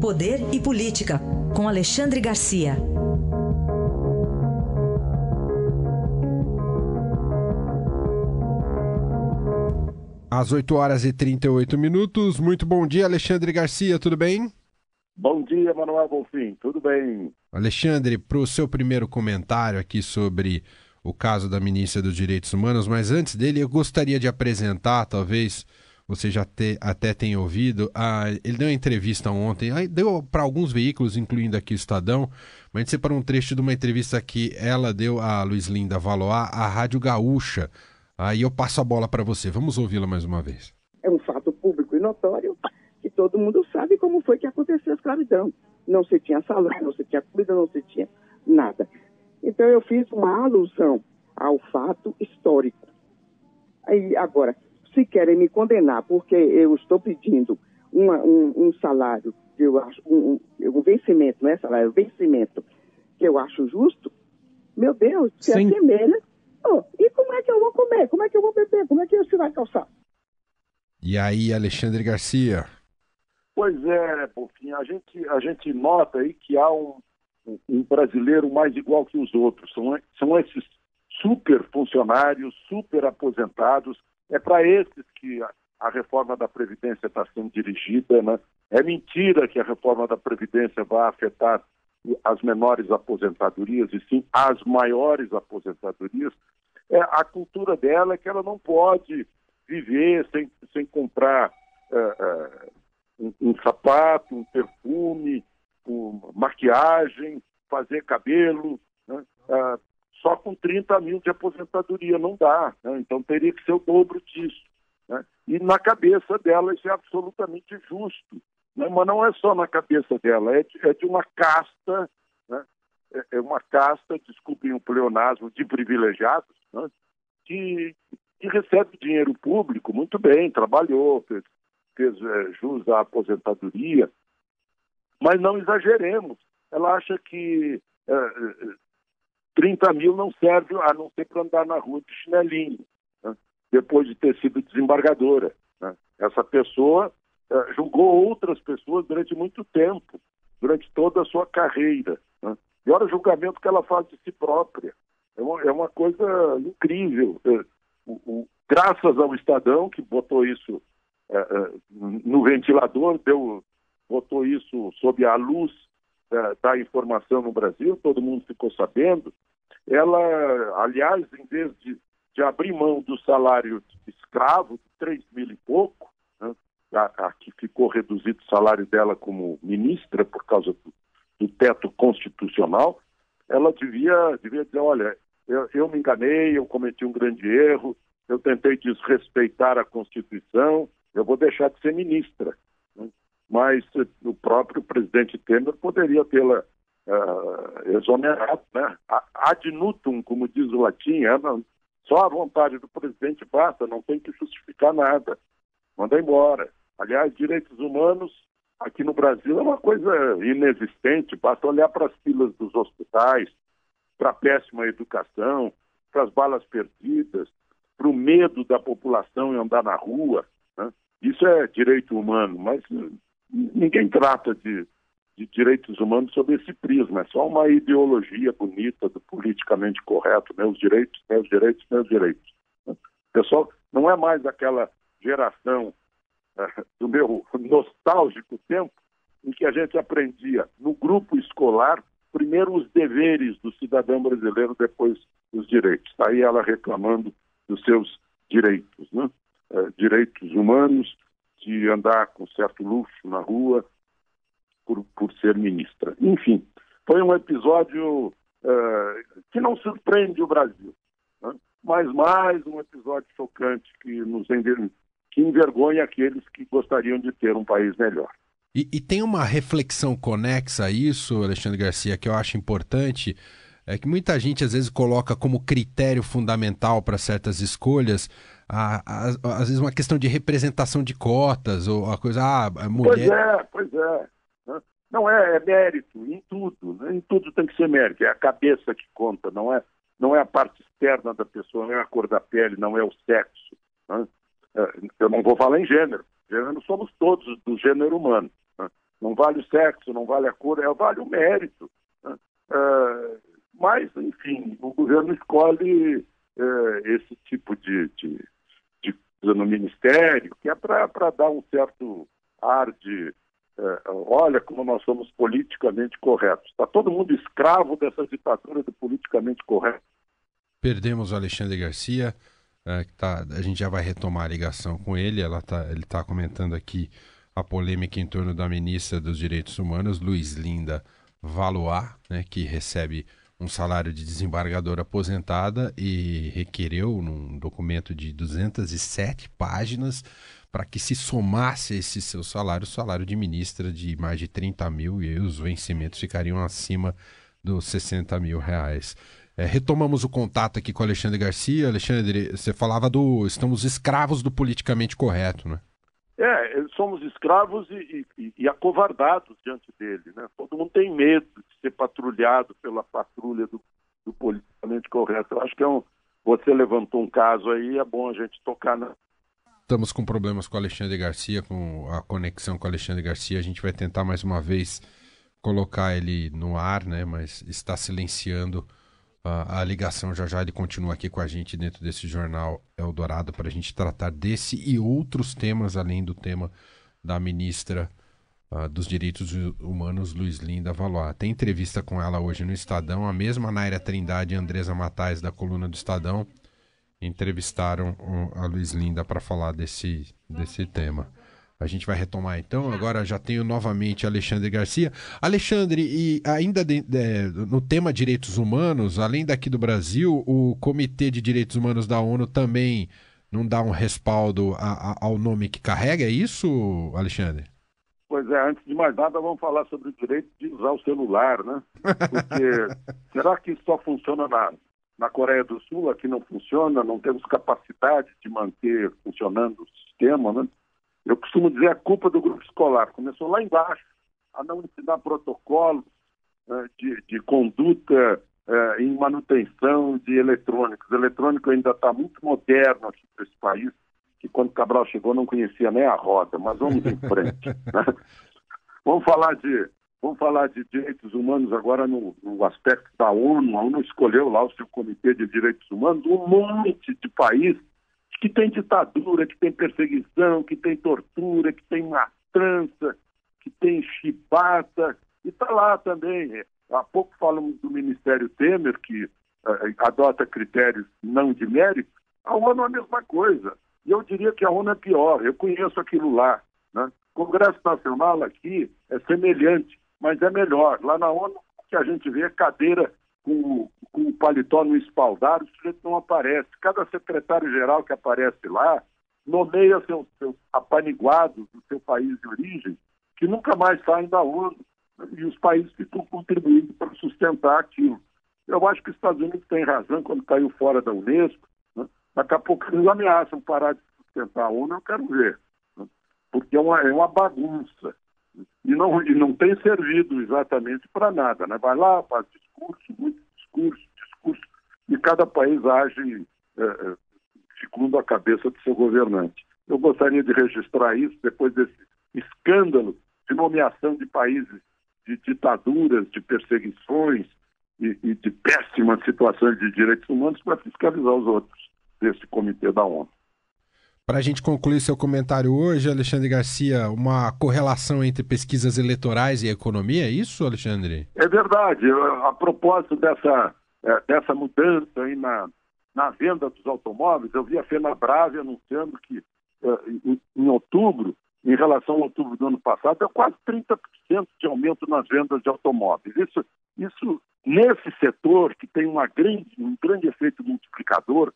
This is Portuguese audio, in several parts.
Poder e Política, com Alexandre Garcia. Às 8 horas e 38 minutos. Muito bom dia, Alexandre Garcia, tudo bem? Bom dia, Manuel Bonfim, tudo bem? Alexandre, para o seu primeiro comentário aqui sobre o caso da ministra dos Direitos Humanos, mas antes dele eu gostaria de apresentar, talvez você já te, até tenha ouvido, a, ele deu uma entrevista ontem, deu para alguns veículos, incluindo aqui o Estadão, mas a gente separou um trecho de uma entrevista que ela deu a Luiz Linda Valois, à Rádio Gaúcha. Aí eu passo a bola para você. Vamos ouvi-la mais uma vez. É um fato público e notório que todo mundo sabe como foi que aconteceu a escravidão. Não se tinha salário, não se tinha comida, não se tinha nada. Então eu fiz uma alusão ao fato histórico. Aí, agora, se querem me condenar porque eu estou pedindo uma, um, um, salário, que eu acho, um, um, vencimento, não é salário, vencimento, que eu acho justo, meu Deus, se Sim. assemelha. Oh, e como é que eu vou comer? Como é que eu vou beber? Como é que eu vai calçar? E aí, Alexandre Garcia? Pois é, a gente, a gente nota aí que há um, um brasileiro mais igual que os outros. São, são esses super funcionários, super aposentados, é para esses que a, reforma da Previdência está sendo dirigida. Né? É mentira que a reforma da Previdência vai afetar as menores aposentadorias, e sim as maiores aposentadorias. É, a cultura dela é que ela não pode viver sem, sem comprar é, é, um, um, sapato, um perfume, um, maquiagem, fazer cabelo. Né? É, só com 30 mil de aposentadoria não dá. Né? Então teria que ser o dobro disso. Né? E na cabeça dela isso é absolutamente justo. Né? Mas não é só na cabeça dela, é de, é de uma casta, né? é, é uma casta, desculpem o pleonasmo, de privilegiados, né? que, que recebe dinheiro público muito bem, trabalhou, fez, fez é, jus à aposentadoria, mas não exageremos. Ela acha que é, é 30 mil não serve a não ser para andar na rua de chinelinho, né? depois de ter sido desembargadora. Né? Essa pessoa uh, julgou outras pessoas durante muito tempo, durante toda a sua carreira. Né? E olha o julgamento que ela faz de si própria. É uma, é uma coisa incrível. É, o, o, graças ao Estadão, que botou isso é, no ventilador, deu, botou isso sob a luz da informação no Brasil, todo mundo ficou sabendo, ela, aliás, em vez de, de abrir mão do salário escravo, de 3 mil e pouco, né, a, a, que ficou reduzido o salário dela como ministra por causa do, do teto constitucional, ela devia, devia dizer, olha, eu, eu me enganei, eu cometi um grande erro, eu tentei desrespeitar a Constituição, eu vou deixar de ser ministra. Né? Mas o próprio presidente Temer poderia tê-la uh, exonerado, né? Ad nutum, como diz o latim, é, só a vontade do presidente basta, não tem que justificar nada. Manda embora. Aliás, direitos humanos aqui no Brasil é uma coisa inexistente, basta olhar para as filas dos hospitais, para a péssima educação, para as balas perdidas, para o medo da população em andar na rua. Né? Isso é direito humano, mas ninguém trata de de direitos humanos sob esse prisma. É só uma ideologia bonita do politicamente correto, meus direitos, meus direitos, meus direitos. Pessoal não é mais aquela geração é, do meu nostálgico tempo em que a gente aprendia no grupo escolar primeiro os deveres do cidadão brasileiro, depois os direitos. Está aí ela reclamando dos seus direitos, né? É, direitos humanos, de andar com certo luxo na rua, por, por ser ministra. Enfim, foi um episódio uh, que não surpreende o Brasil, né? mas mais um episódio chocante que nos que envergonha aqueles que gostariam de ter um país melhor. E, e, tem uma reflexão conexa a isso, Alexandre Garcia, que eu acho importante, é que muita gente às vezes coloca como critério fundamental para certas escolhas a, a, às vezes uma questão de representação de cotas ou a coisa ah, mulher. Pois é, pois é. Não é, é mérito em tudo, né? em tudo tem que ser mérito, é a cabeça que conta, não é, não é a parte externa da pessoa, não é a cor da pele, não é o sexo. Né? É, eu não vou falar em gênero, gênero somos todos do gênero humano. Né? não vale o sexo, não vale a cor, é, vale o mérito. Né? É, mas, enfim, o governo escolhe é, esse tipo de, de, de coisa no ministério, que é para dar um certo ar de olha como nós somos politicamente corretos. Está todo mundo escravo dessa ditadura do politicamente correto. Perdemos o Alexandre Garcia, é, tá, a gente já vai retomar a ligação com ele. Tá, ele está comentando aqui a polêmica em torno da ministra dos Direitos Humanos, Luiz Linda Valois, né, que recebe um salário de desembargadora aposentada e requereu, num documento de 207 páginas, para que se somasse esse seu salário, o salário de ministra de mais de 30 mil, e os vencimentos ficariam acima dos 60 mil reais. É, retomamos o contato aqui com o Alexandre Garcia. Alexandre, você falava do. Estamos escravos do politicamente correto, né? É, somos escravos e, e, e, acovardados diante dele. Né? Todo mundo tem medo de ser patrulhado pela patrulha do, do politicamente correto. Eu acho que é um, você levantou um caso aí, é bom a gente tocar na. Estamos com problemas com o Alexandre Garcia, com a conexão com o Alexandre Garcia. A gente vai tentar mais uma vez colocar ele no ar, né? Mas está silenciando a, a ligação. Já já ele continua aqui com a gente dentro desse jornal Eldorado para a gente tratar desse e outros temas, além do tema da ministra uh, dos Direitos Humanos, Luiz Linda Valois. Tem entrevista com ela hoje no Estadão, a mesma Naira Trindade e Andresa Matais, da coluna do Estadão, entrevistaram a Luiz Linda para falar desse, desse tema. A gente vai retomar então. Agora já tenho novamente Alexandre Garcia. Alexandre, e ainda de, de, no tema direitos humanos, além daqui do Brasil, o Comitê de Direitos Humanos da ONU também não dá um respaldo a, a, ao nome que carrega, é isso, Alexandre? Pois é, antes de mais nada, vamos falar sobre o direito de usar o celular, né? Porque será que isso só funciona na, na Coreia do Sul? Aqui não funciona, não temos capacidade de manter funcionando o sistema, né? Eu costumo dizer a culpa do grupo escolar. Começou lá embaixo, a não ensinar protocolos né, de, de, conduta eh, em manutenção de eletrônicos. O eletrônico ainda está muito moderno aqui para esse país, que quando Cabral chegou não conhecia nem a roda, mas vamos em frente. Né? Vamos falar de Vamos falar de direitos humanos agora no, no, aspecto da ONU. A ONU escolheu lá o seu Comitê de Direitos Humanos, um monte de países que tem ditadura, que tem perseguição, que tem tortura, que tem matrança, que tem chibata, e está lá também. Há pouco falamos do Ministério Temer, que uh, adota critérios não de mérito, a ONU é a mesma coisa. E eu diria que a ONU é pior, eu conheço aquilo lá. Né? Congresso Nacional aqui é semelhante, mas é melhor. Lá na ONU, o que a gente vê é cadeira com, com o paletó no espaldar, o sujeito não aparece. Cada secretário-geral que aparece lá nomeia seus, seus apaniguados do seu país de origem, que nunca mais saem da ONU. E os países ficam contribuindo para sustentar aquilo. Eu acho que os Estados Unidos têm razão quando caiu fora da Unesco. Né? Daqui a pouco eles ameaçam parar de sustentar a ONU, eu quero ver. Né? Porque é uma, é uma bagunça. E não, e não tem servido exatamente para nada. Né? Vai lá, faz discurso, muito discurso, discurso, e cada país age é, é, segundo a cabeça do seu governante. Eu gostaria de registrar isso depois desse escândalo de nomeação de países de ditaduras, de perseguições e, e de péssimas situações de direitos humanos para fiscalizar os outros desse comitê da ONU. Para a gente concluir seu comentário hoje, Alexandre Garcia, uma correlação entre pesquisas eleitorais e economia, é isso, Alexandre? É verdade. A propósito dessa, é, dessa mudança aí na, na venda dos automóveis, eu vi a FenaBrave anunciando que é, em, outubro, em relação ao outubro do ano passado, é quase 30% de aumento nas vendas de automóveis. Isso, isso nesse setor que tem uma grande, um grande efeito multiplicador,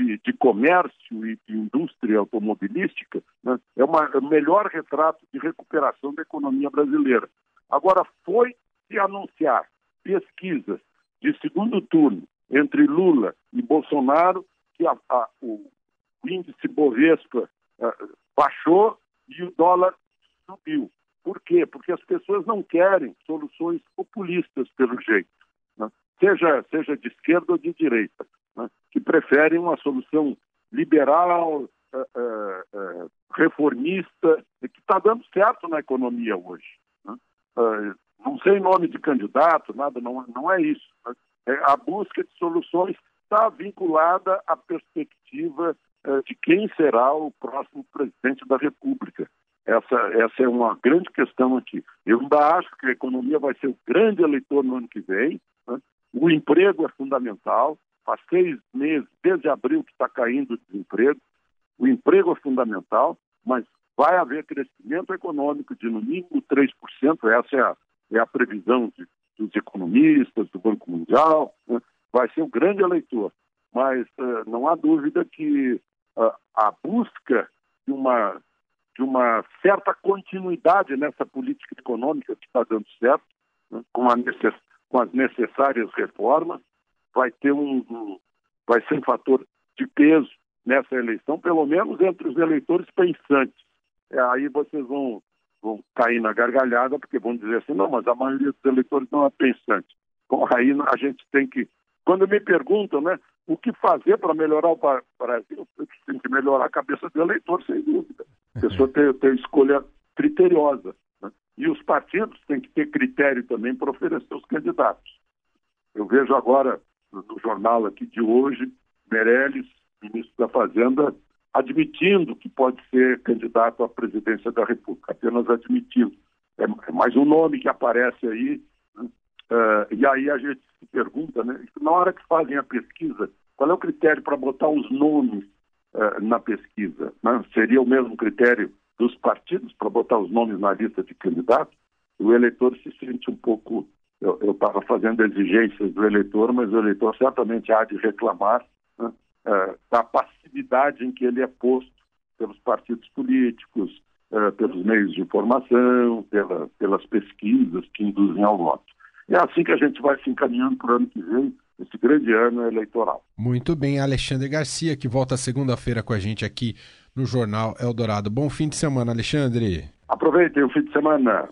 de, de comércio e de indústria automobilística, né, é, uma, é o melhor retrato de recuperação da economia brasileira. Agora, foi se anunciar pesquisas de segundo turno entre Lula e Bolsonaro que a, a, o índice Bovespa uh, baixou e o dólar subiu. Por quê? Porque as pessoas não querem soluções populistas, pelo jeito, né? seja, seja de esquerda ou de direita né, que preferem uma solução liberal, uh, uh, reformista, que está dando certo na economia hoje. Né? não sei nome de candidato, nada, não, não é isso. Né? É, a busca de soluções está vinculada à perspectiva de quem será o próximo presidente da República. Essa, essa é uma grande questão aqui. Eu ainda acho que a economia vai ser o grande eleitor no ano que vem. Né? O emprego é fundamental. Faz seis meses, desde abril, que está caindo o desemprego. O emprego é fundamental, mas vai haver crescimento econômico de no mínimo 3%. Essa é a, é a previsão de, dos economistas, do Banco Mundial. Né? Vai ser um grande eleitor. Mas uh, não há dúvida que uh, a busca de uma de uma certa continuidade nessa política econômica que está dando certo, né, com, necess, com, as necessárias reformas, vai ter um, um, vai ser um fator de peso nessa eleição, pelo menos entre os eleitores pensantes. É, aí vocês vão, vão cair na gargalhada, porque vão dizer assim, não, mas a maioria dos eleitores não é pensante. Bom, aí a gente tem que. Quando me perguntam, né, o que fazer para melhorar o Brasil, tem que melhorar a cabeça do eleitor, sem dúvida. A pessoa tem, tem escolha criteriosa. Né? E os partidos têm que ter critério também para oferecer os candidatos. Eu vejo agora no jornal aqui de hoje, Meirelles, ministro da Fazenda, admitindo que pode ser candidato à presidência da República, apenas admitindo. É, é mais um nome que aparece aí. Né? Uh, e aí a gente se pergunta, né, na hora que fazem a pesquisa, qual é o critério para botar os nomes uh, na pesquisa. Né? Seria o mesmo critério dos partidos para botar os nomes na lista de candidatos? O eleitor se sente um pouco. Eu estava fazendo exigências do eleitor, mas o eleitor certamente há de reclamar né, uh, da passividade em que ele é posto pelos partidos políticos, uh, pelos meios de informação, pela, pelas pesquisas que induzem ao voto. É assim que a gente vai se encaminhando para o ano que vem, esse grande ano eleitoral. Muito bem, Alexandre Garcia, que volta segunda-feira com a gente aqui no Jornal Eldorado. Bom fim de semana, Alexandre. Aproveitem o fim de semana.